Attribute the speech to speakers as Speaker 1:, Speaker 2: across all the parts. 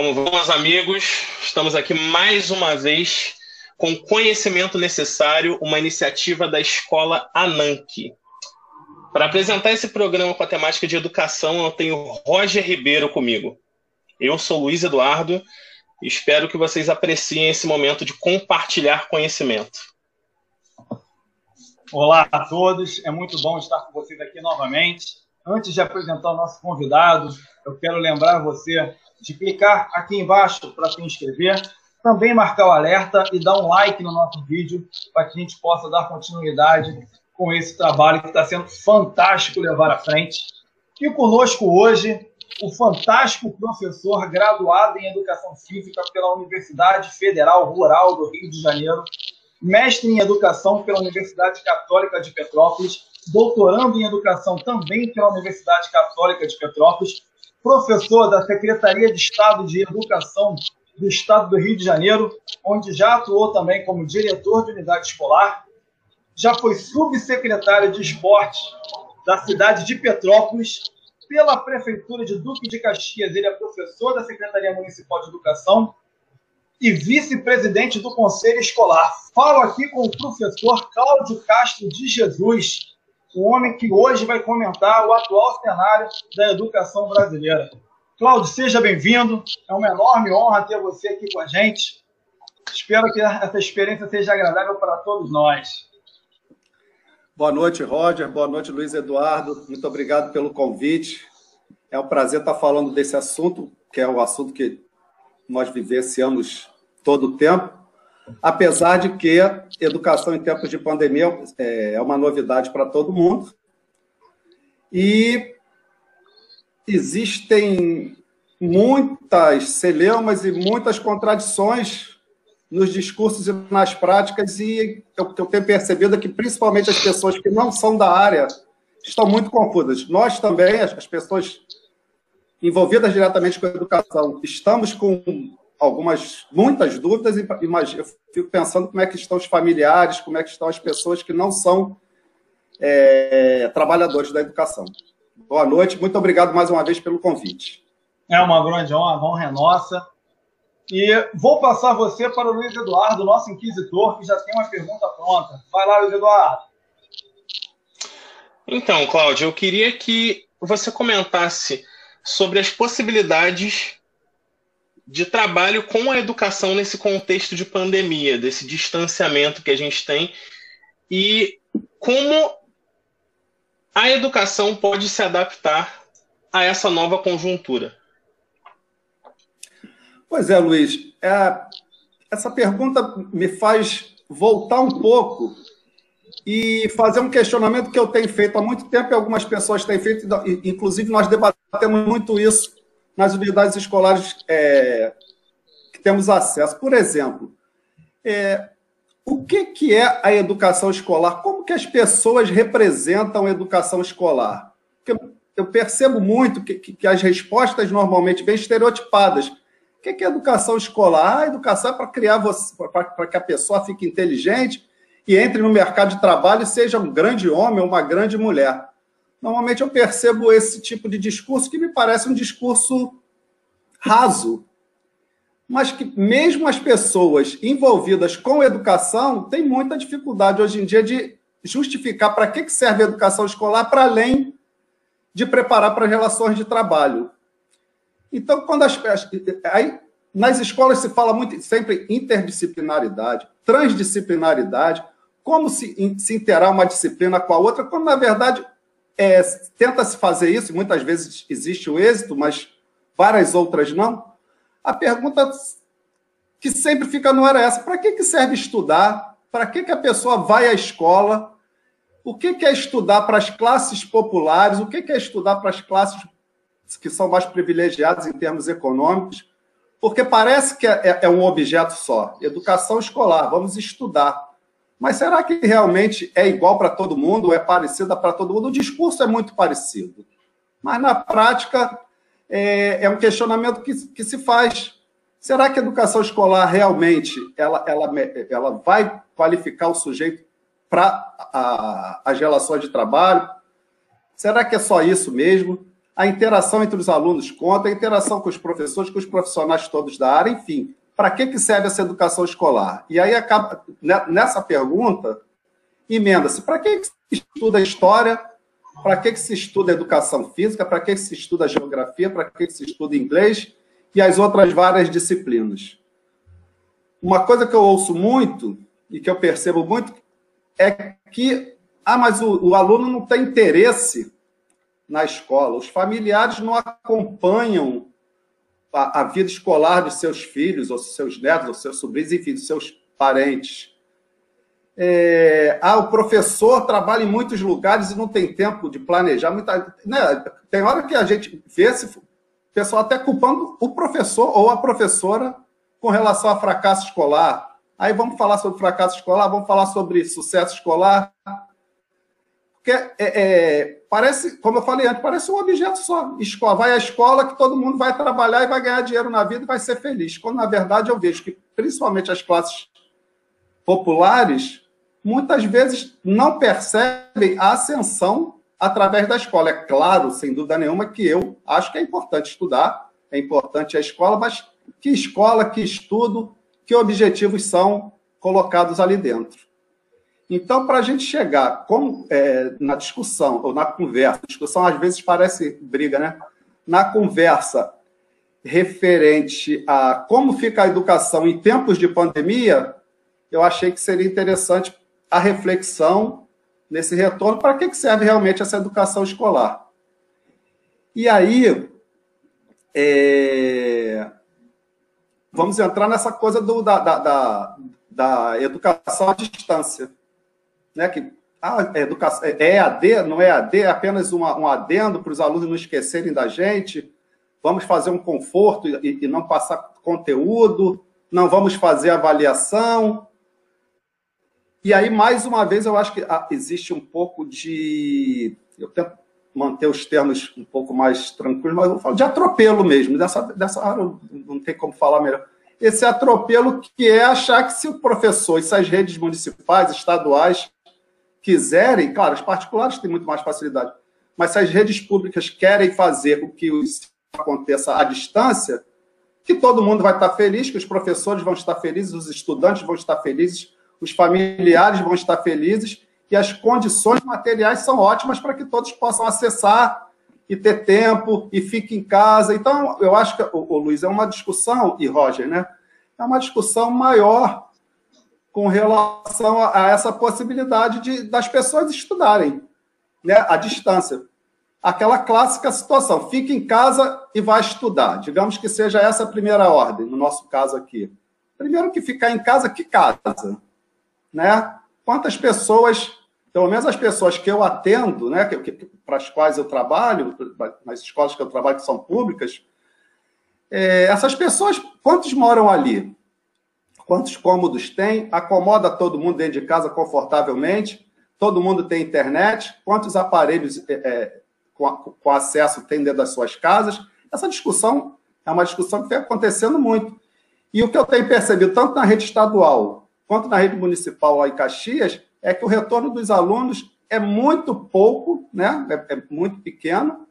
Speaker 1: Como vão, meus amigos? Estamos aqui mais uma vez com conhecimento necessário, uma iniciativa da escola Ananke. Para apresentar esse programa com a temática de educação, eu tenho Roger Ribeiro comigo. Eu sou Luiz Eduardo e espero que vocês apreciem esse momento de compartilhar conhecimento.
Speaker 2: Olá a todos, é muito bom estar com vocês aqui novamente. Antes de apresentar o nosso convidado, eu quero lembrar você de clicar aqui embaixo para se inscrever, também marcar o alerta e dar um like no nosso vídeo para que a gente possa dar continuidade com esse trabalho que está sendo fantástico levar à frente. E conosco hoje o fantástico professor graduado em Educação Física pela Universidade Federal Rural do Rio de Janeiro, mestre em Educação pela Universidade Católica de Petrópolis, doutorando em Educação também pela Universidade Católica de Petrópolis, professor da Secretaria de Estado de Educação do Estado do Rio de Janeiro, onde já atuou também como diretor de unidade escolar, já foi subsecretário de esporte da cidade de Petrópolis, pela Prefeitura de Duque de Caxias, ele é professor da Secretaria Municipal de Educação e vice-presidente do Conselho Escolar. Falo aqui com o professor Cláudio Castro de Jesus, o homem que hoje vai comentar o atual cenário da educação brasileira. Cláudio, seja bem-vindo. É uma enorme honra ter você aqui com a gente. Espero que essa experiência seja agradável para todos nós.
Speaker 3: Boa noite, Roger. Boa noite, Luiz Eduardo. Muito obrigado pelo convite. É um prazer estar falando desse assunto, que é o assunto que nós vivenciamos todo o tempo apesar de que educação em tempos de pandemia é, é uma novidade para todo mundo. E existem muitas celeumas e muitas contradições nos discursos e nas práticas, e o que eu tenho percebido é que, principalmente as pessoas que não são da área, estão muito confusas. Nós também, as pessoas envolvidas diretamente com a educação, estamos com algumas, muitas dúvidas, mas eu fico pensando como é que estão os familiares, como é que estão as pessoas que não são é, trabalhadores da educação. Boa noite, muito obrigado mais uma vez pelo convite.
Speaker 2: É uma grande honra, honra é nossa. E vou passar você para o Luiz Eduardo, nosso inquisitor, que já tem uma pergunta pronta. Vai lá, Luiz Eduardo.
Speaker 1: Então, Cláudio, eu queria que você comentasse sobre as possibilidades de trabalho com a educação nesse contexto de pandemia, desse distanciamento que a gente tem e como a educação pode se adaptar a essa nova conjuntura.
Speaker 3: Pois é, Luiz. É, essa pergunta me faz voltar um pouco e fazer um questionamento que eu tenho feito há muito tempo e algumas pessoas têm feito, inclusive nós debatemos muito isso nas unidades escolares é, que temos acesso. Por exemplo, é, o que, que é a educação escolar? Como que as pessoas representam a educação escolar? Porque eu percebo muito que, que, que as respostas normalmente vêm estereotipadas. O que, que é educação escolar? Ah, a educação é para criar você, para que a pessoa fique inteligente e entre no mercado de trabalho e seja um grande homem ou uma grande mulher normalmente eu percebo esse tipo de discurso que me parece um discurso raso, mas que mesmo as pessoas envolvidas com educação têm muita dificuldade hoje em dia de justificar para que serve a educação escolar para além de preparar para as relações de trabalho. Então, quando as aí, nas escolas se fala muito sempre interdisciplinaridade, transdisciplinaridade, como se, se interar uma disciplina com a outra, quando na verdade é, tenta-se fazer isso, muitas vezes existe o êxito, mas várias outras não. A pergunta que sempre fica no era essa: para que, que serve estudar? Para que, que a pessoa vai à escola? O que, que é estudar para as classes populares? O que, que é estudar para as classes que são mais privilegiadas em termos econômicos? Porque parece que é, é um objeto só. Educação escolar, vamos estudar. Mas será que realmente é igual para todo mundo, é parecida para todo mundo? O discurso é muito parecido. Mas na prática é, é um questionamento que, que, se faz. Será que a educação escolar realmente ela, ela, ela vai qualificar o sujeito para as relações de trabalho? Será que é só isso mesmo? a interação entre os alunos conta, a interação com os professores, com os profissionais todos da área, enfim. Para que, que serve essa educação escolar? E aí acaba, né, nessa pergunta, emenda-se, para que, que se estuda história, para que, que se estuda educação física, para que, que se estuda geografia, para que, que se estuda inglês e as outras várias disciplinas. Uma coisa que eu ouço muito e que eu percebo muito é que, ah, mas o, o aluno não tem interesse na escola, os familiares não acompanham a, a, vida escolar de seus filhos, ou seus netos, ou seus sobrinhos, enfim, dos seus parentes. É, ah, o professor trabalha em muitos lugares e não tem tempo de planejar. Muita, né? Tem hora que a gente vê se, o pessoal até culpando o professor ou a professora com relação a fracasso escolar. Aí vamos falar sobre fracasso escolar, vamos falar sobre sucesso escolar. Porque é, é, parece, como eu falei antes, parece um objeto só. Escola, vai à escola que todo mundo vai trabalhar e vai ganhar dinheiro na vida e vai ser feliz. Quando, na verdade, eu vejo que, principalmente as classes populares, muitas vezes não percebem a ascensão através da escola. É claro, sem dúvida nenhuma, que eu acho que é importante estudar, é importante a escola, mas que escola, que estudo, que objetivos são colocados ali dentro. Então, para a gente chegar como, é, na discussão, ou na conversa, discussão às vezes parece briga, né? Na conversa referente a como fica a educação em tempos de pandemia, eu achei que seria interessante a reflexão nesse retorno, para que serve realmente essa educação escolar. E aí, é, vamos entrar nessa coisa do, da, da, da, da, educação à distância. Né? Que a educação, é AD, não é AD, é apenas uma, um adendo para os alunos não esquecerem da gente. Vamos fazer um conforto e, e não passar conteúdo, não vamos fazer avaliação. E aí, mais uma vez, eu acho que ah, existe um pouco de. Eu tento manter os termos um pouco mais tranquilos, mas eu falo de atropelo mesmo. Dessa, dessa área não tem como falar melhor. Esse atropelo que é achar que se o professor e se as redes municipais, estaduais quiserem, claro, os particulares têm muito mais facilidade, mas se as redes públicas querem fazer o que aconteça à distância, que todo mundo vai estar feliz, que os professores vão estar felizes, os estudantes vão estar felizes, os familiares vão estar felizes, que as condições materiais são ótimas para que todos possam acessar e ter tempo e fique em casa. Então, eu acho que, o Luiz, é uma discussão, e Roger, né? É uma discussão maior com relação a, a essa possibilidade de, das pessoas estudarem né, à distância. Aquela clássica situação, fique em casa e vai estudar. Digamos que seja essa a primeira ordem, no nosso caso aqui. Primeiro que ficar em casa, que casa? Né? Quantas pessoas pelo menos as pessoas que eu atendo, né, que, que, para as quais eu trabalho, nas escolas que eu trabalho que são públicas, é, essas pessoas, quantos moram ali? Quantos cômodos tem? Acomoda todo mundo dentro de casa confortavelmente? Todo mundo tem internet? Quantos aparelhos é, é, com, com acesso tem dentro das suas casas? Essa discussão é uma discussão que vem acontecendo muito. E o que eu tenho percebido, tanto na rede estadual quanto na rede municipal lá em Caxias, é que o retorno dos alunos é muito pouco, né? é, é muito pequeno.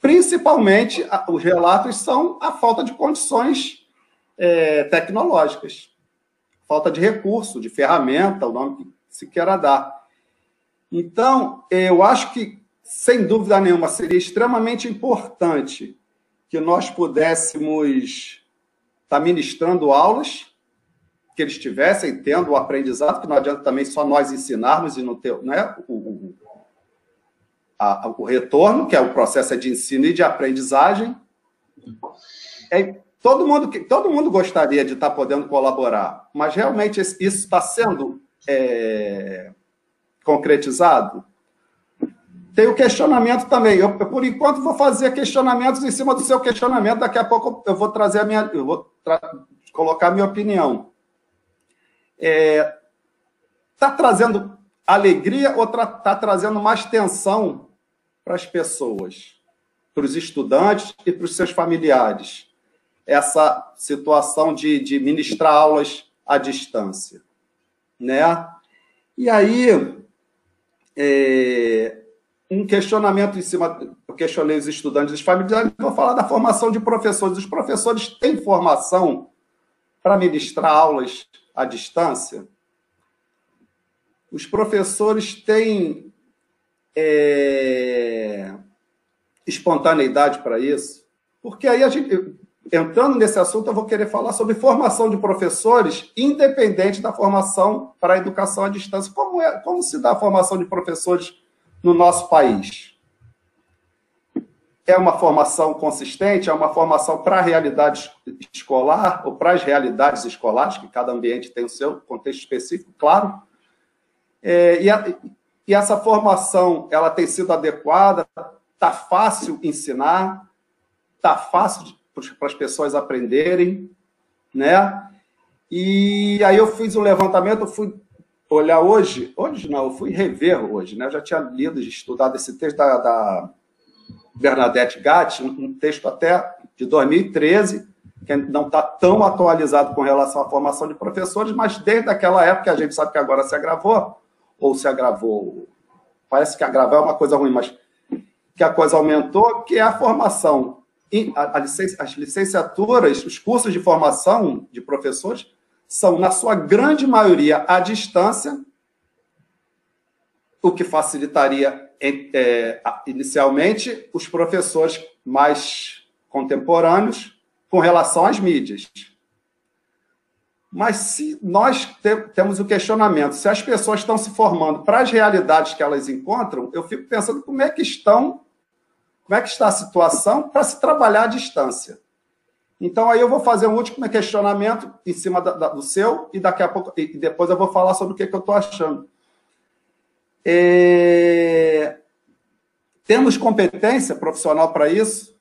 Speaker 3: Principalmente, os relatos são a falta de condições é, tecnológicas, falta de recurso, de ferramenta, o nome que se queira dar. Então, eu acho que, sem dúvida nenhuma, seria extremamente importante que nós pudéssemos estar ministrando aulas que eles estivessem tendo o aprendizado, que não adianta também só nós ensinarmos e não ter né, o, o, a, o retorno, que é o processo de ensino e de aprendizagem. É, todo, mundo, todo mundo gostaria de estar podendo colaborar, mas realmente isso está sendo é, concretizado? Tem o questionamento também. Eu, por enquanto, vou fazer questionamentos em cima do seu questionamento. Daqui a pouco eu vou trazer a minha. Eu vou colocar a minha opinião está é, tá trazendo alegria ou está tá trazendo mais tensão para as pessoas, para os estudantes e para os seus familiares? Essa situação de, de ministrar aulas à distância, né? E aí, é, um questionamento em cima, eu questionei os estudantes os familiares, vou falar da formação de professores. Os professores têm formação para ministrar aulas à distância? Os professores têm é, espontaneidade para isso? Porque aí a gente, entrando nesse assunto, eu vou querer falar sobre formação de professores, independente da formação para a educação à distância. Como, é, como se dá a formação de professores no nosso país? É uma formação consistente? É uma formação para a realidade escolar ou para as realidades escolares, que cada ambiente tem o seu contexto específico, claro. É, e, a, e essa formação ela tem sido adequada? Está fácil ensinar? Está fácil para as pessoas aprenderem, né? E aí eu fiz um levantamento, fui olhar hoje, hoje não, eu fui rever hoje, né? Eu já tinha lido, estudado esse texto da, da Bernadette Gatti, um texto até de 2013, que não está tão atualizado com relação à formação de professores, mas desde aquela época, a gente sabe que agora se agravou, ou se agravou, parece que agravar é uma coisa ruim, mas que a coisa aumentou, que é a formação a, as licenciaturas, os cursos de formação de professores, são, na sua grande maioria, à distância, o que facilitaria, é, inicialmente, os professores mais contemporâneos com relação às mídias. Mas se nós te, temos o questionamento, se as pessoas estão se formando para as realidades que elas encontram, eu fico pensando como é que estão como é que está a situação para se trabalhar à distância. Então, aí eu vou fazer um último questionamento em cima da, da, do seu e daqui a pouco, e depois eu vou falar sobre o que, que eu estou achando. É... Temos competência profissional para isso?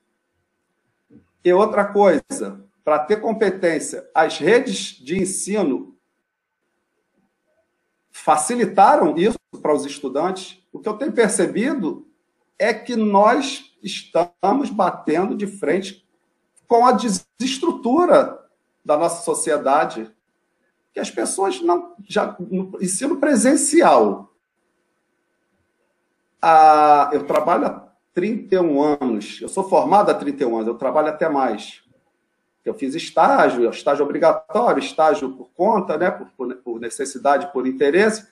Speaker 3: E outra coisa, para ter competência, as redes de ensino facilitaram isso para os estudantes? O que eu tenho percebido é que nós estamos batendo de frente com a desestrutura da nossa sociedade, que as pessoas não já no ensino presencial. Ah, eu trabalho há 31 anos, eu sou formado há 31 anos, eu trabalho até mais. Eu fiz estágio, estágio obrigatório, estágio por conta, né, por, por necessidade, por interesse.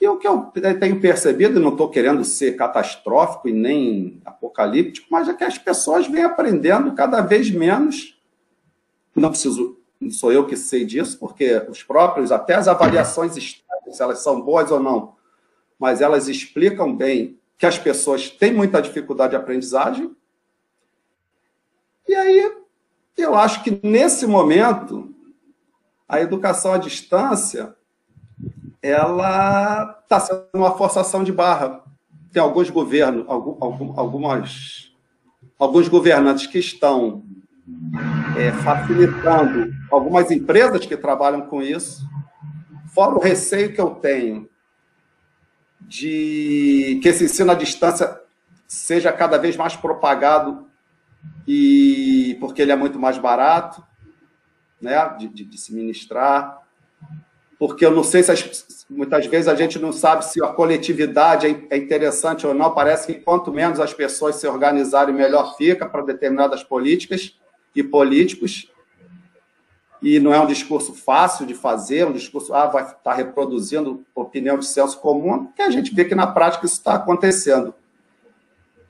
Speaker 3: E o que eu tenho percebido, não estou querendo ser catastrófico e nem apocalíptico, mas é que as pessoas vêm aprendendo cada vez menos. Não preciso, não sou eu que sei disso, porque os próprios, até as avaliações estáveis, se elas são boas ou não, mas elas explicam bem que as pessoas têm muita dificuldade de aprendizagem. E aí, eu acho que nesse momento, a educação à distância ela está sendo uma forçação de barra. Tem alguns governos, algum, algumas, alguns governantes que estão é, facilitando algumas empresas que trabalham com isso, fora o receio que eu tenho de que esse ensino à distância seja cada vez mais propagado e porque ele é muito mais barato né, de, de, de se ministrar porque eu não sei se as, muitas vezes a gente não sabe se a coletividade é, é interessante ou não. Parece que quanto menos as pessoas se organizarem, melhor fica para determinadas políticas e políticos. E não é um discurso fácil de fazer, um discurso, ah, vai estar reproduzindo opinião de senso comum, que a gente vê que na prática isso está acontecendo.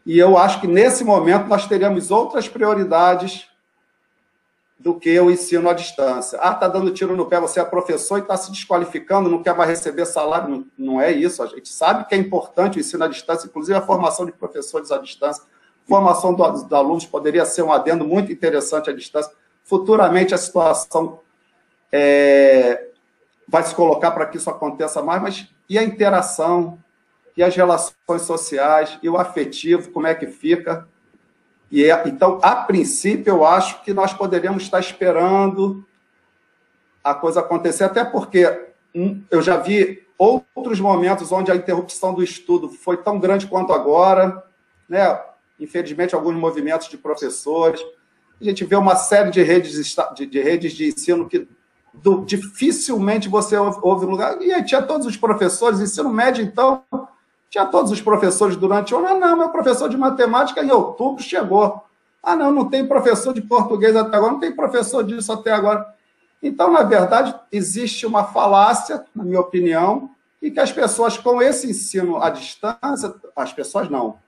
Speaker 3: E eu acho que nesse momento nós teremos outras prioridades do que o ensino à distância. Ah, está dando tiro no pé, você é professor e está se desqualificando, não quer mais receber salário. Não, não, é isso. A gente sabe que é importante o ensino à distância, inclusive a formação de professores à distância. Formação dos do alunos poderia ser um adendo muito interessante à distância. Futuramente a situação é, vai se colocar para que isso aconteça mais, mas e a interação, e as relações sociais, e o afetivo, como é que fica? E é, então, a princípio, eu acho que nós poderíamos estar esperando a coisa acontecer, até porque um, eu já vi outros momentos onde a interrupção do estudo foi tão grande quanto agora, né? Infelizmente, alguns movimentos de professores. A gente vê uma série de redes de, de redes de ensino que do, dificilmente você ouve, ouve um lugar. E aí tinha todos os professores, ensino médio, então, Tinha todos os professores durante o ano. Ah, não, meu professor de matemática em outubro chegou. Ah, não, não tem professor de português até agora, não tem professor disso até agora. Então, na verdade, existe uma falácia, na minha opinião, e que as pessoas, com esse ensino à distância, as pessoas não,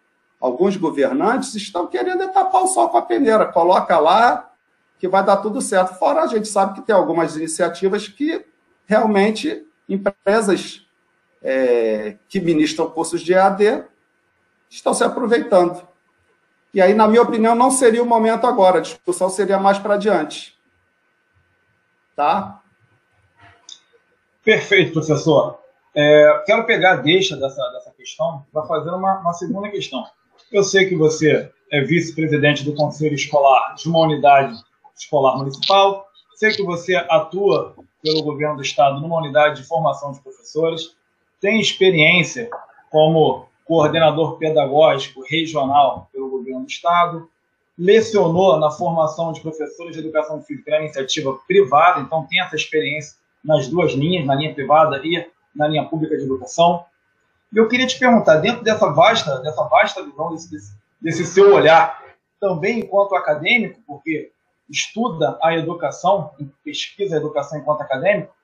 Speaker 3: alguns governantes estão querendo tapar o sol com a peneira. Coloca lá que vai dar tudo certo. Fora a gente sabe que tem algumas iniciativas que realmente empresas é, que ministram cursos de EAD estão se aproveitando. E aí, na minha opinião, não seria o momento agora, a discussão seria mais para adiante. Tá?
Speaker 2: Perfeito, professor. É, quero pegar a deixa dessa, dessa questão para fazer uma, uma segunda questão. Eu sei que você é vice-presidente do Conselho Escolar de uma unidade escolar municipal, sei que você atua pelo governo do estado numa unidade de formação de professores, tem experiência como coordenador pedagógico regional pelo governo do estado, lecionou na formação de professores de educação física na iniciativa privada, então tem essa experiência nas duas linhas, na linha privada e na linha pública de educação. E eu queria te perguntar, dentro dessa vasta, dessa vasta visão, desse, desse, desse seu olhar, também enquanto acadêmico, porque estuda a educação, pesquisa a educação enquanto acadêmico,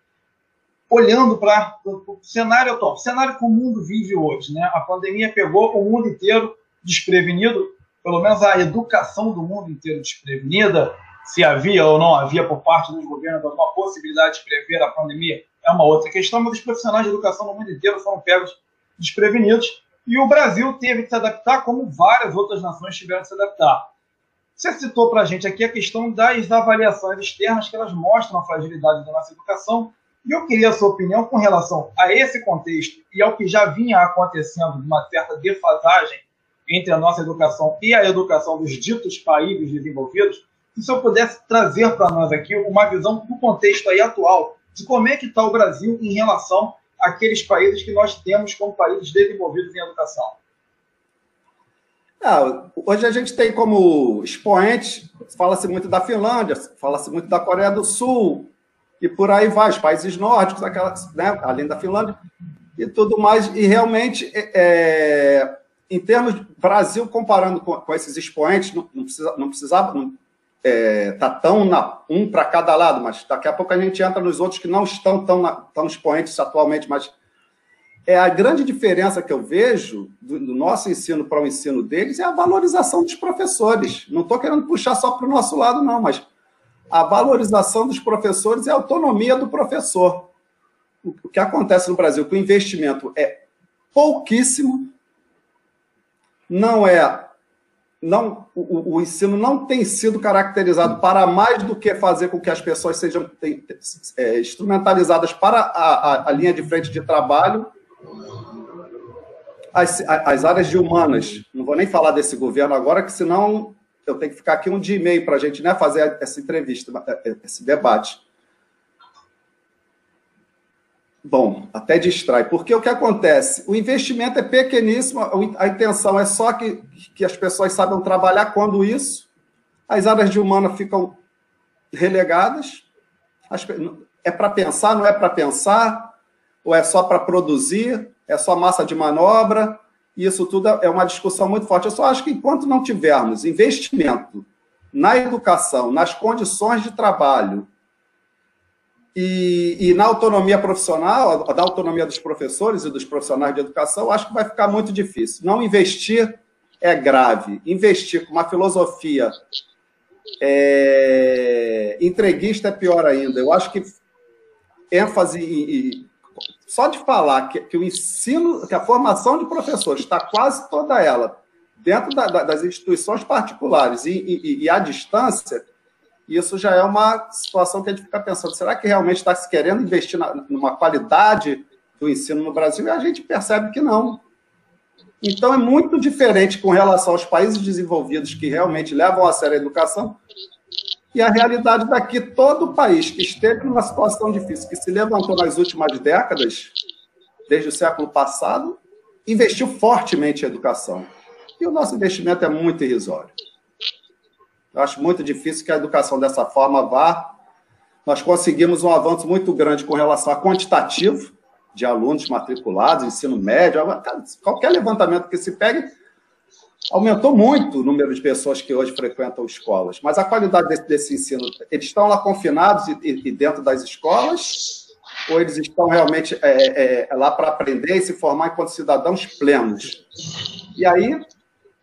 Speaker 2: olhando para o cenário atual, cenário que o mundo vive hoje. Né? A pandemia pegou o mundo inteiro desprevenido, pelo menos a educação do mundo inteiro desprevenida. Se havia ou não havia por parte dos governos alguma possibilidade de prever a pandemia é uma outra questão, mas os profissionais de educação no mundo inteiro foram pegos desprevenidos e o Brasil teve que se adaptar, como várias outras nações tiveram que se adaptar. Você citou para a gente aqui a questão das avaliações externas, que elas mostram a fragilidade da nossa educação, e eu queria a sua opinião com relação a esse contexto e ao que já vinha acontecendo de uma certa defasagem entre a nossa educação e a educação dos ditos países desenvolvidos, se o senhor pudesse trazer para nós aqui uma visão do contexto aí atual, de como é que está o Brasil em relação àqueles países que nós temos como países desenvolvidos em educação.
Speaker 3: Ah, hoje a gente tem como expoentes, fala-se muito da Finlândia, fala-se muito da Coreia do Sul, e por aí vai, os países nórdicos, aquelas, né, além da Finlândia, e tudo mais. E realmente, é, é em termos de Brasil, comparando com, com esses expoentes, não, não, precisa, não precisava, não, é, tá tão na, um para cada lado, mas daqui a pouco a gente entra nos outros que não estão tão, na, tão expoentes atualmente, mas é a grande diferença que eu vejo do, do nosso ensino para o ensino deles é a valorização dos professores. Não estou querendo puxar só para o nosso lado, não, mas a valorização dos professores e a autonomia do professor. O que acontece no Brasil, que o investimento é pouquíssimo, não é não, o, o, ensino não tem sido caracterizado para mais do que fazer com que as pessoas sejam é, instrumentalizadas para a, a, a, linha de frente de trabalho. As, as áreas de humanas, não vou nem falar desse governo agora, que senão eu tenho que ficar aqui um dia e meio para a gente né, fazer essa entrevista, esse debate. Bom, até distrai. Porque o que acontece? O investimento é pequeníssimo, a intenção é só que, que as pessoas saibam trabalhar quando isso. As áreas de humana ficam relegadas. é para pensar, não é para pensar? Ou é só para produzir? É só massa de manobra? Isso tudo é uma discussão muito forte. Eu só acho que enquanto não tivermos investimento na educação, nas condições de trabalho, e, e, na autonomia profissional, da autonomia dos professores e dos profissionais de educação, acho que vai ficar muito difícil. Não investir é grave. Investir com uma filosofia é, entreguista é pior ainda. Eu acho que ênfase e, só de falar que, que, o ensino, que a formação de professores está quase toda ela dentro da, da, das instituições particulares e, e, e à distância, isso já é uma situação que a gente fica pensando: será que realmente está se querendo investir na, numa qualidade do ensino no Brasil? E a gente percebe que não. Então, é muito diferente com relação aos países desenvolvidos que realmente levam a sério a educação e a realidade daqui. Todo o país que esteve numa situação difícil, que se levantou nas últimas décadas, desde o século passado, investiu fortemente em educação. E o nosso investimento é muito irrisório. Eu acho muito difícil que a educação dessa forma vá. Nós conseguimos um avanço muito grande com relação a quantitativo, de alunos matriculados, ensino médio, qualquer levantamento que se pegue, aumentou muito o número de pessoas que hoje frequentam escolas. Mas a qualidade desse, desse ensino, eles estão lá confinados e, e, dentro das escolas, ou eles estão realmente é, é, lá para aprender e se formar enquanto cidadãos plenos? E aí,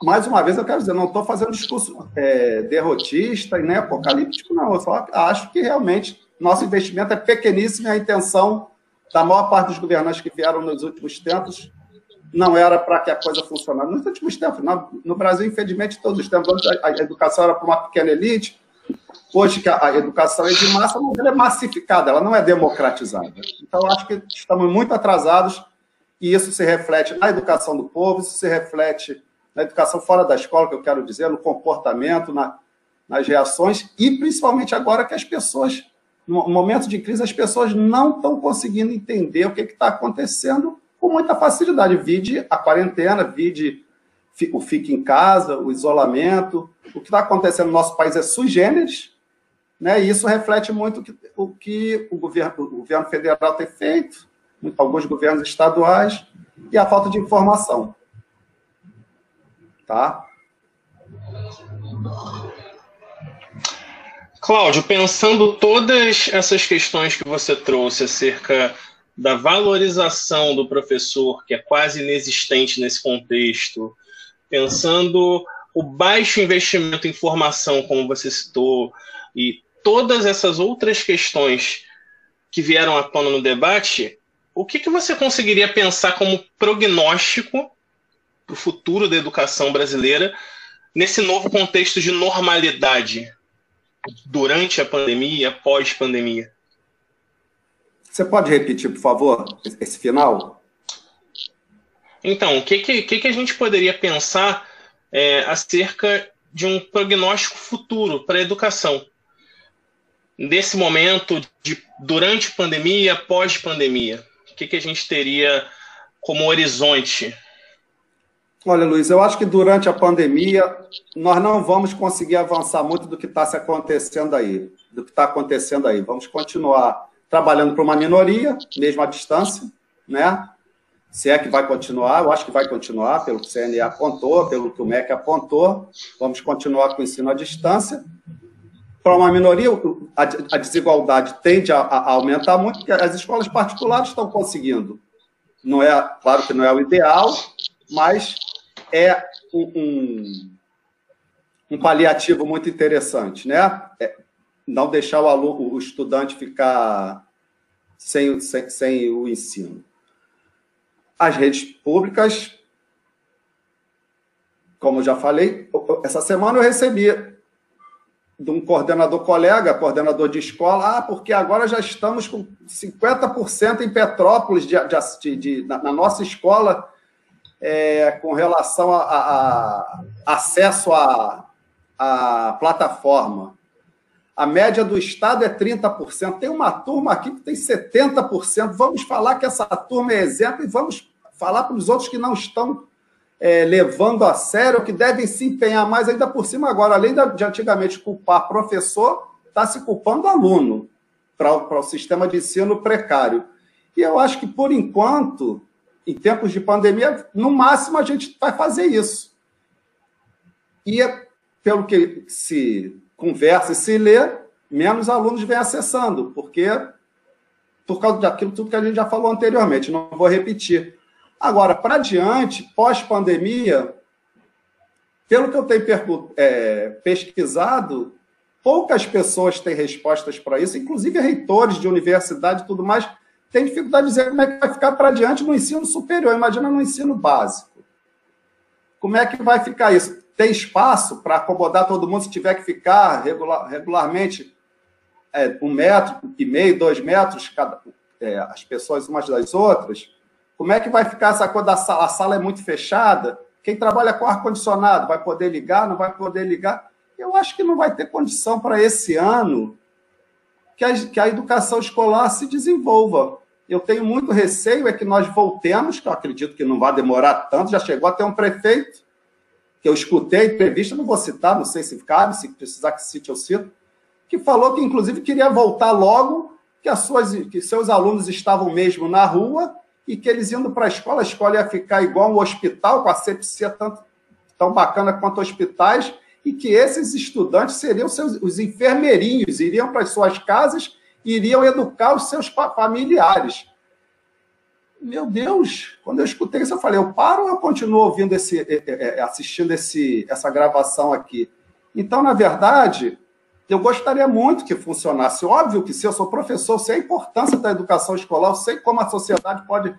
Speaker 3: mais uma vez, eu quero dizer, não estou fazendo discurso é, derrotista e nem apocalíptico, não. Eu só acho que realmente nosso investimento é pequeníssimo e a intenção da maior parte dos governantes que vieram nos últimos tempos não era para que a coisa funcionasse. Nos últimos tempos, no Brasil, infelizmente, todos os tempos, a educação era para uma pequena elite, hoje que a educação é de massa, mas ela é massificada, ela não é democratizada. Então, acho que estamos muito atrasados e isso se reflete na educação do povo, isso se reflete na educação fora da escola, que eu quero dizer, no comportamento, na, nas reações, e principalmente agora que as pessoas, no momento de crise, as pessoas não estão conseguindo entender o que está acontecendo com muita facilidade. Vide a quarentena, vide o fique em casa, o isolamento. O que está acontecendo no nosso país é sui generis, né? e isso reflete muito o que o governo, o governo federal tem feito, alguns governos estaduais, e a falta de informação. Tá?
Speaker 1: Cláudio, pensando todas essas questões que você trouxe acerca da valorização do professor, que é quase inexistente nesse contexto, pensando o baixo investimento em formação, como você citou, e todas essas outras questões que vieram à tona no debate, o que, que você conseguiria pensar como prognóstico para o futuro da educação brasileira nesse novo contexto de normalidade durante a pandemia, pós-pandemia?
Speaker 3: Você pode repetir, por favor, esse final?
Speaker 1: Então, o que, que, que a gente poderia pensar é, acerca de um prognóstico futuro para a educação? Nesse momento, de, durante pandemia, pós-pandemia, o que, que a gente teria como horizonte
Speaker 3: Olha, Luiz, eu acho que durante a pandemia nós não vamos conseguir avançar muito do que está se acontecendo aí, do que está acontecendo aí. Vamos continuar trabalhando para uma minoria, mesmo à distância, né? Se é que vai continuar, eu acho que vai continuar, pelo que o CNE apontou, pelo que o MEC apontou, vamos continuar com o ensino à distância. Para uma minoria, a, desigualdade tende a, aumentar muito, porque as escolas particulares estão conseguindo. Não é, claro que não é o ideal, mas é um, um, um paliativo muito interessante, né? É não deixar o, aluno, o estudante ficar sem, sem, sem o ensino. As redes públicas, como já falei, essa semana eu recebi de um coordenador colega, coordenador de escola, ah, porque agora já estamos com 50% em Petrópolis de, de, de, na, na nossa escola é, com relação a, a, a acesso à plataforma. A média do Estado é 30%. Tem uma turma aqui que tem 70%. Vamos falar que essa turma é exemplo e vamos falar para os outros que não estão é, levando a sério, que devem se empenhar mais ainda por cima agora. Além de antigamente culpar professor, está se culpando aluno para o sistema de ensino precário. E eu acho que, por enquanto, em tempos de pandemia, no máximo a gente vai fazer isso. E, pelo que se conversa e se lê, menos alunos vêm acessando, porque por causa daquilo tudo que a gente já falou anteriormente, não vou repetir. Agora, para diante, pós-pandemia, pelo que eu tenho é, pesquisado, poucas pessoas têm respostas para isso, inclusive reitores de universidade e tudo mais, tem dificuldade de dizer como é que vai ficar para diante no ensino superior, imagina no ensino básico. Como é que vai ficar isso? Tem espaço para acomodar todo mundo se tiver que ficar regular, regularmente é, um metro e meio, dois metros, cada, é, as pessoas umas das outras? Como é que vai ficar essa coisa da sala? A sala é muito fechada. Quem trabalha com ar-condicionado vai poder ligar, não vai poder ligar? Eu acho que não vai ter condição para esse ano que a, que a educação escolar se desenvolva eu tenho muito receio é que nós voltemos, que eu acredito que não vai demorar tanto, já chegou até um prefeito, que eu escutei entrevista, não vou citar, não sei se cabe, se precisar que cite, eu cito, que falou que, inclusive, queria voltar logo, que, as suas, que seus alunos estavam mesmo na rua e que eles indo para a escola, a escola ia ficar igual um hospital, com a sepsia tanto, tão bacana quanto hospitais, e que esses estudantes seriam seus, os enfermeirinhos, iriam para as suas casas iriam educar os seus familiares. Meu Deus, quando eu escutei isso, eu falei, eu paro ou eu continuo ouvindo esse, é, é, é, assistindo esse, essa gravação aqui? Então, na verdade, eu gostaria muito que funcionasse. Óbvio que se eu sou professor, sei a importância da educação escolar, eu sei como a sociedade pode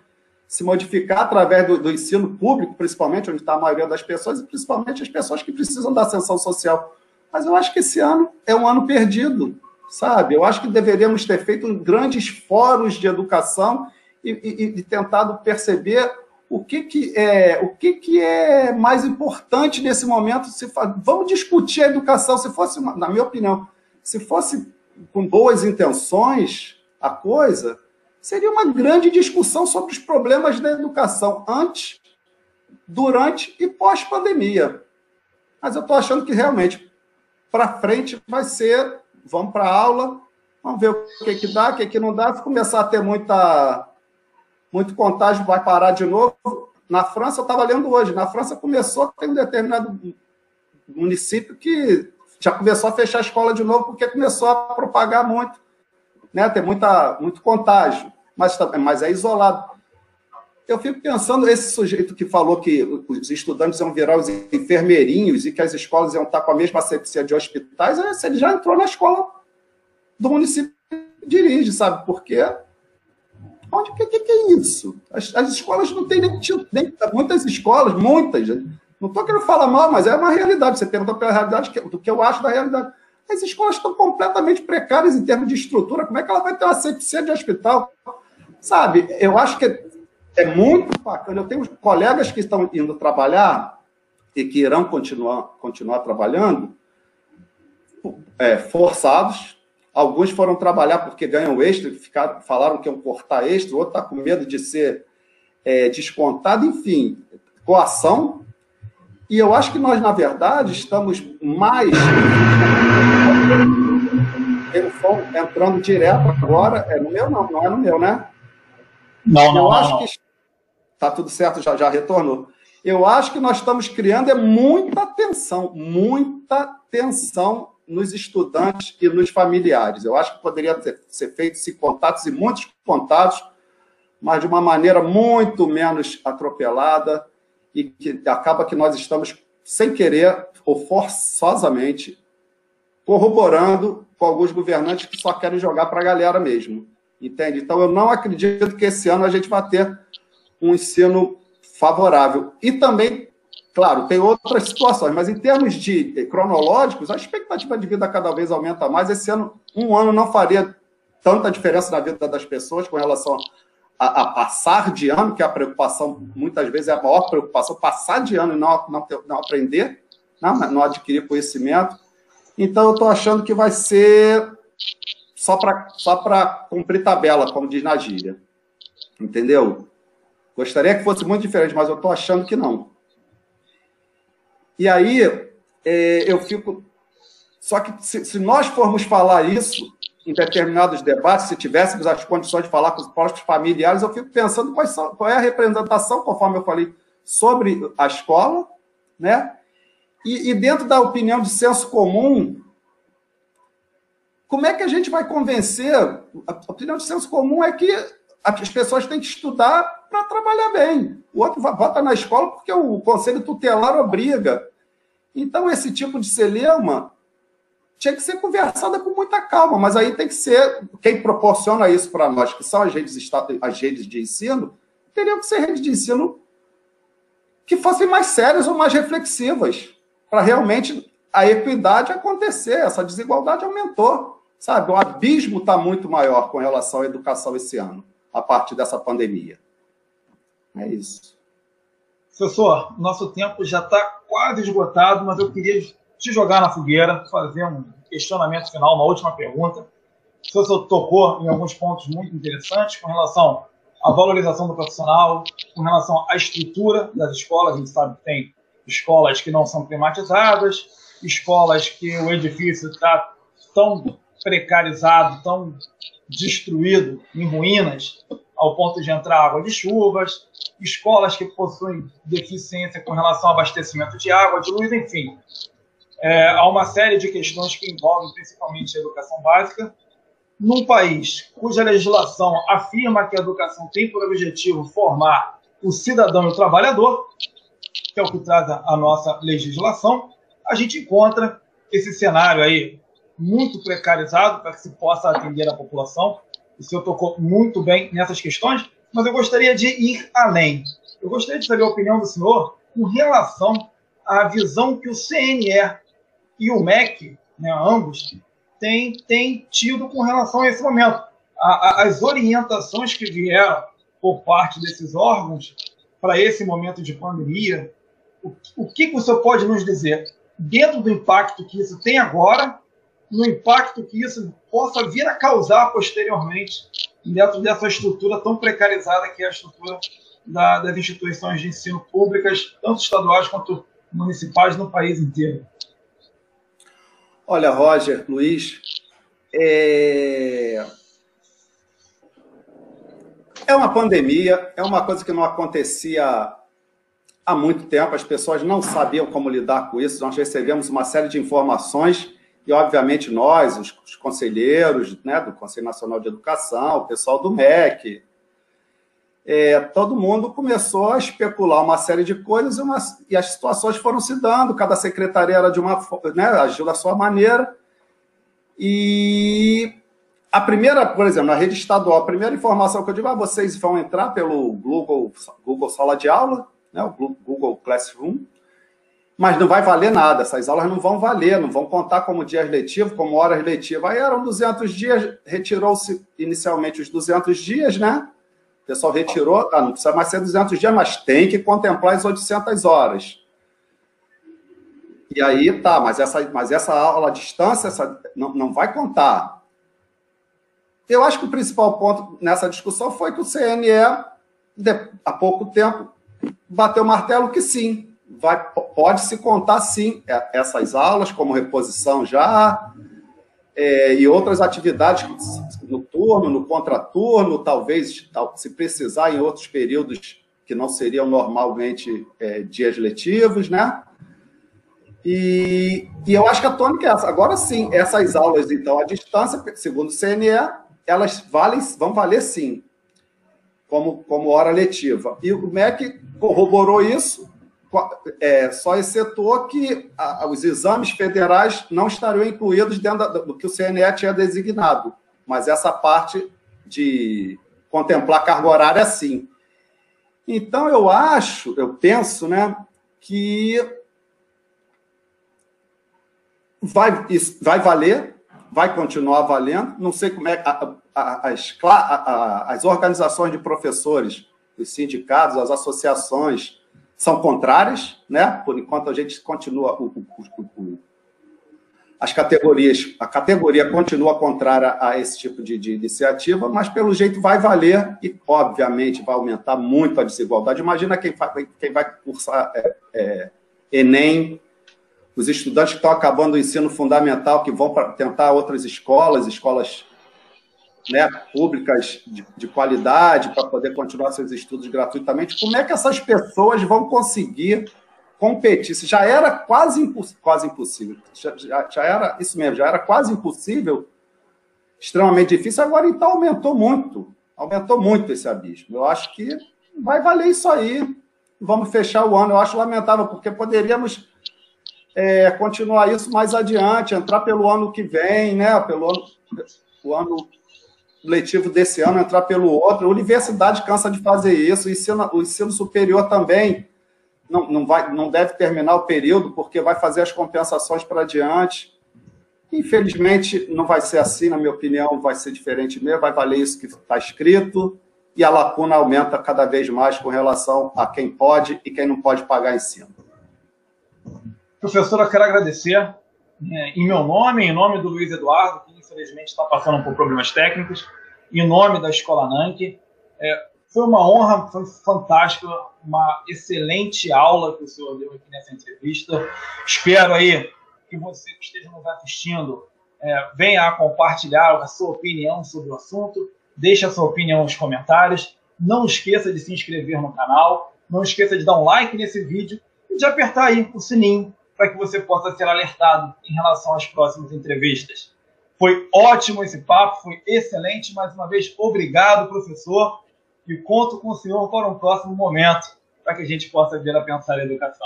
Speaker 3: se modificar através do, do ensino público, principalmente, onde está a maioria das pessoas, e principalmente as pessoas que precisam da ascensão social. Mas eu acho que esse ano é um ano perdido, sabe? Eu acho que deveríamos ter feito grandes fóruns de educação e, e, e tentado perceber o que, que, é, o que, que é mais importante nesse momento. Se fa... Vamos discutir a educação. Se fosse, na minha opinião, se fosse com boas intenções a coisa, seria uma grande discussão sobre os problemas da educação antes, durante e pós-pandemia. Mas eu estou achando que realmente para frente vai ser, vamos para a aula, vamos ver o que, que dá, o que, que não dá, se começar a ter muita, muito contágio, vai parar de novo. Na França, eu estava lendo hoje, na França começou, tem um determinado município que já começou a fechar a escola de novo porque começou a propagar muito, né? Tem muita, muito contágio mas, mas é isolado. Eu fico pensando, esse sujeito que falou que os estudantes iam virar os enfermeirinhos e que as escolas iam estar com a mesma asepsia de hospitais, é, ele já entrou na escola do município que dirige, sabe por quê? Onde que, que, é isso? As, as, escolas não têm nem, nem, muitas escolas, muitas. Não estou querendo falar mal, mas é uma realidade. Você perguntou pela realidade do que eu acho da realidade. As escolas estão completamente precárias em termos de estrutura. Como é que ela vai ter uma asepsia de hospital? Sabe, eu acho que é muito bacana. Eu tenho colegas que estão indo trabalhar e que irão continuar, continuar trabalhando, é, forçados. Alguns foram trabalhar porque ganham extra, ficaram, falaram que iam cortar extra, o outro está com medo de ser é, descontado, enfim, coação. E eu acho que nós, na verdade, estamos mais entrando direto agora. É no meu, não, não é no meu, né? Não, não. Eu não, acho não. que está tudo certo, já, já retornou. Eu acho que nós estamos criando é muita tensão, muita tensão nos estudantes e nos familiares. Eu acho que poderia ter, ser feito se contatos e muitos contatos, mas de uma maneira muito menos atropelada e que acaba que nós estamos sem querer ou forçosamente corroborando com alguns governantes que só querem jogar para a galera mesmo. Entende? Então, eu não acredito que esse ano a gente vai ter um ensino favorável. E também, claro, tem outras situações, mas em termos de eh, cronológicos, a expectativa de vida cada vez aumenta mais. Esse ano, um ano não faria tanta diferença na vida das pessoas com relação a, a passar de ano, que é a preocupação, muitas vezes, é a maior preocupação, passar de ano e não, não, não aprender, não, não adquirir conhecimento. Então, eu estou achando que vai ser só para só cumprir tabela, como diz na gíria. Entendeu? Gostaria que fosse muito diferente, mas eu estou achando que não. E aí, é, eu fico. Só que se, se, nós formos falar isso em determinados debates, se tivéssemos as condições de falar com os próprios familiares, eu fico pensando são, qual é a representação, conforme eu falei, sobre a escola, né? E, e dentro da opinião de senso comum, como é que a gente vai convencer? A opinião de senso comum é que as pessoas têm que estudar para trabalhar bem. O outro vota na escola porque o conselho tutelar obriga. Então, esse tipo de celeuma tinha que ser conversada com muita calma, mas aí tem que ser quem proporciona isso para nós, que são as redes, as redes de ensino, teriam que ser redes de ensino que fossem mais sérias ou mais reflexivas, para realmente a equidade acontecer. Essa desigualdade aumentou. Sabe, o abismo está muito maior com relação à educação esse ano, a partir dessa pandemia. É isso.
Speaker 2: Professor, nosso tempo já está quase esgotado, mas eu queria te jogar na fogueira, fazer um questionamento final, uma última pergunta. O professor tocou em alguns pontos muito interessantes com relação à valorização do profissional, com relação à estrutura das escolas. A gente sabe que tem escolas que não são climatizadas, escolas que o edifício está tão precarizado, tão destruído, em ruínas, ao ponto de entrar água de chuvas, escolas que possuem deficiência com relação ao abastecimento de água, de luz, enfim. É, há uma série de questões que envolvem principalmente a educação básica. Num país cuja legislação afirma que a educação tem por objetivo formar o cidadão e o trabalhador, que é o que traz a nossa legislação, a gente encontra esse cenário aí muito precarizado para que se possa atender a população. O senhor tocou muito bem nessas questões, mas eu gostaria de ir além. Eu gostaria de saber a opinião do senhor com relação à visão que o CNE e o MEC, né, ambos, têm, têm tido com relação a esse momento. A, a, as orientações que vieram por parte desses órgãos para esse momento de pandemia, o, o que, que o senhor pode nos dizer dentro do impacto que isso tem agora, no impacto que isso possa vir a causar posteriormente dentro dessa estrutura tão precarizada que é a estrutura da, das instituições de ensino públicas, tanto estaduais quanto municipais no país inteiro.
Speaker 3: Olha, Roger, Luiz, é... é uma pandemia, é uma coisa que não acontecia há muito tempo, as pessoas não sabiam como lidar com isso, nós recebemos uma série de informações e, obviamente, nós, os, os conselheiros né, do Conselho Nacional de Educação, o pessoal do MEC, é, todo mundo começou a especular uma série de coisas e, uma, e, as situações foram se dando, cada secretaria era de uma, né, agiu da sua maneira. E a primeira, por exemplo, na rede estadual, a primeira informação que eu digo, ah, vocês vão entrar pelo Google, Google Sala de Aula, né, o Google Classroom, mas não vai valer nada, essas aulas não vão valer, não vão contar como dias letivos, como horas letivas. Aí eram 200 dias, retirou-se inicialmente os 200 dias, né? O pessoal retirou, ah, não precisa mais ser 200 dias, mas tem que contemplar as 800 horas. E aí, tá, mas essa, mas essa aula à distância essa, não, não vai contar. Eu acho que o principal ponto nessa discussão foi que o CNE, de, há pouco tempo, bateu o martelo que sim, vai, pode se contar sim é, essas aulas como reposição já, é, e outras atividades no turno, no contraturno, talvez, se precisar, em outros períodos que não seriam normalmente é, dias letivos, né? E, e, eu acho que a tônica é essa. Agora sim, essas aulas, então, à distância, segundo o CNE, elas valem, vão valer sim como, como hora letiva. E o MEC corroborou isso, é, só excetuou que a, os exames federais não estariam incluídos dentro da, do que o CNE tinha designado, mas essa parte de contemplar carga horária, sim. Então, eu acho, eu penso, né, que vai, vai valer, vai continuar valendo. Não sei como é. A, as, as organizações de professores, os sindicatos, as associações são contrárias, né? Por enquanto a gente continua o, o, o, as categorias, a categoria continua contrária a esse tipo de, de, iniciativa, mas pelo jeito vai valer e obviamente vai aumentar muito a desigualdade. Imagina quem vai, quem vai cursar é, é, Enem, os estudantes que estão acabando o ensino fundamental, que vão para tentar outras escolas, escolas né, públicas de, de qualidade para poder continuar seus estudos gratuitamente, como é que essas pessoas vão conseguir competir? Se já era quase, imposs, quase impossível, já, já, já, era isso mesmo, já era quase impossível, extremamente difícil, agora então aumentou muito, aumentou muito esse abismo. Eu acho que vai valer isso aí. Vamos fechar o ano. Eu acho lamentável, porque poderíamos é, continuar isso mais adiante, entrar pelo ano que vem, né? Pelo ano, o ano letivo desse ano entrar pelo outro. A universidade cansa de fazer isso, o ensino, o ensino superior também não, não, vai, não deve terminar o período, porque vai fazer as compensações para adiante. Infelizmente, não vai ser assim, na minha opinião, vai ser diferente mesmo, vai valer isso que está escrito, e a lacuna aumenta cada vez mais com relação a quem pode e quem não pode pagar ensino.
Speaker 2: Professor, eu quero agradecer, né, em meu nome, em nome do Luiz Eduardo, infelizmente está passando por problemas técnicos, em nome da Escola Nank. É, foi uma honra, foi fantástico, uma excelente aula que o senhor deu aqui nessa entrevista. Espero aí que você que esteja nos assistindo é, venha a compartilhar a sua opinião sobre o assunto. deixe a sua opinião nos comentários. Não esqueça de se inscrever no canal. Não esqueça de dar um like nesse vídeo e de apertar aí o sininho para que você possa ser alertado em relação às próximas entrevistas. Foi ótimo esse papo, foi excelente. Mais uma vez, obrigado, professor. E conto com o senhor para um próximo momento, para que a gente possa vir a pensar em educação.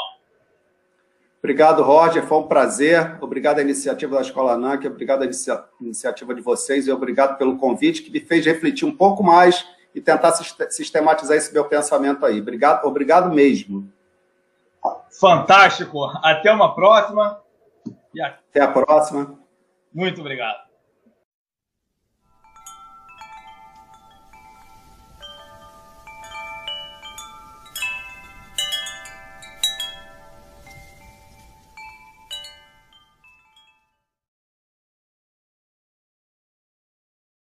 Speaker 3: Obrigado, Roger. Foi um prazer. Obrigado à iniciativa da Escola NAC, obrigado à iniciativa de vocês e obrigado pelo convite que me fez refletir um pouco mais e tentar sistematizar esse meu pensamento aí. Obrigado, obrigado mesmo.
Speaker 2: Fantástico. Até uma próxima.
Speaker 3: Até a próxima.
Speaker 2: Muito obrigado.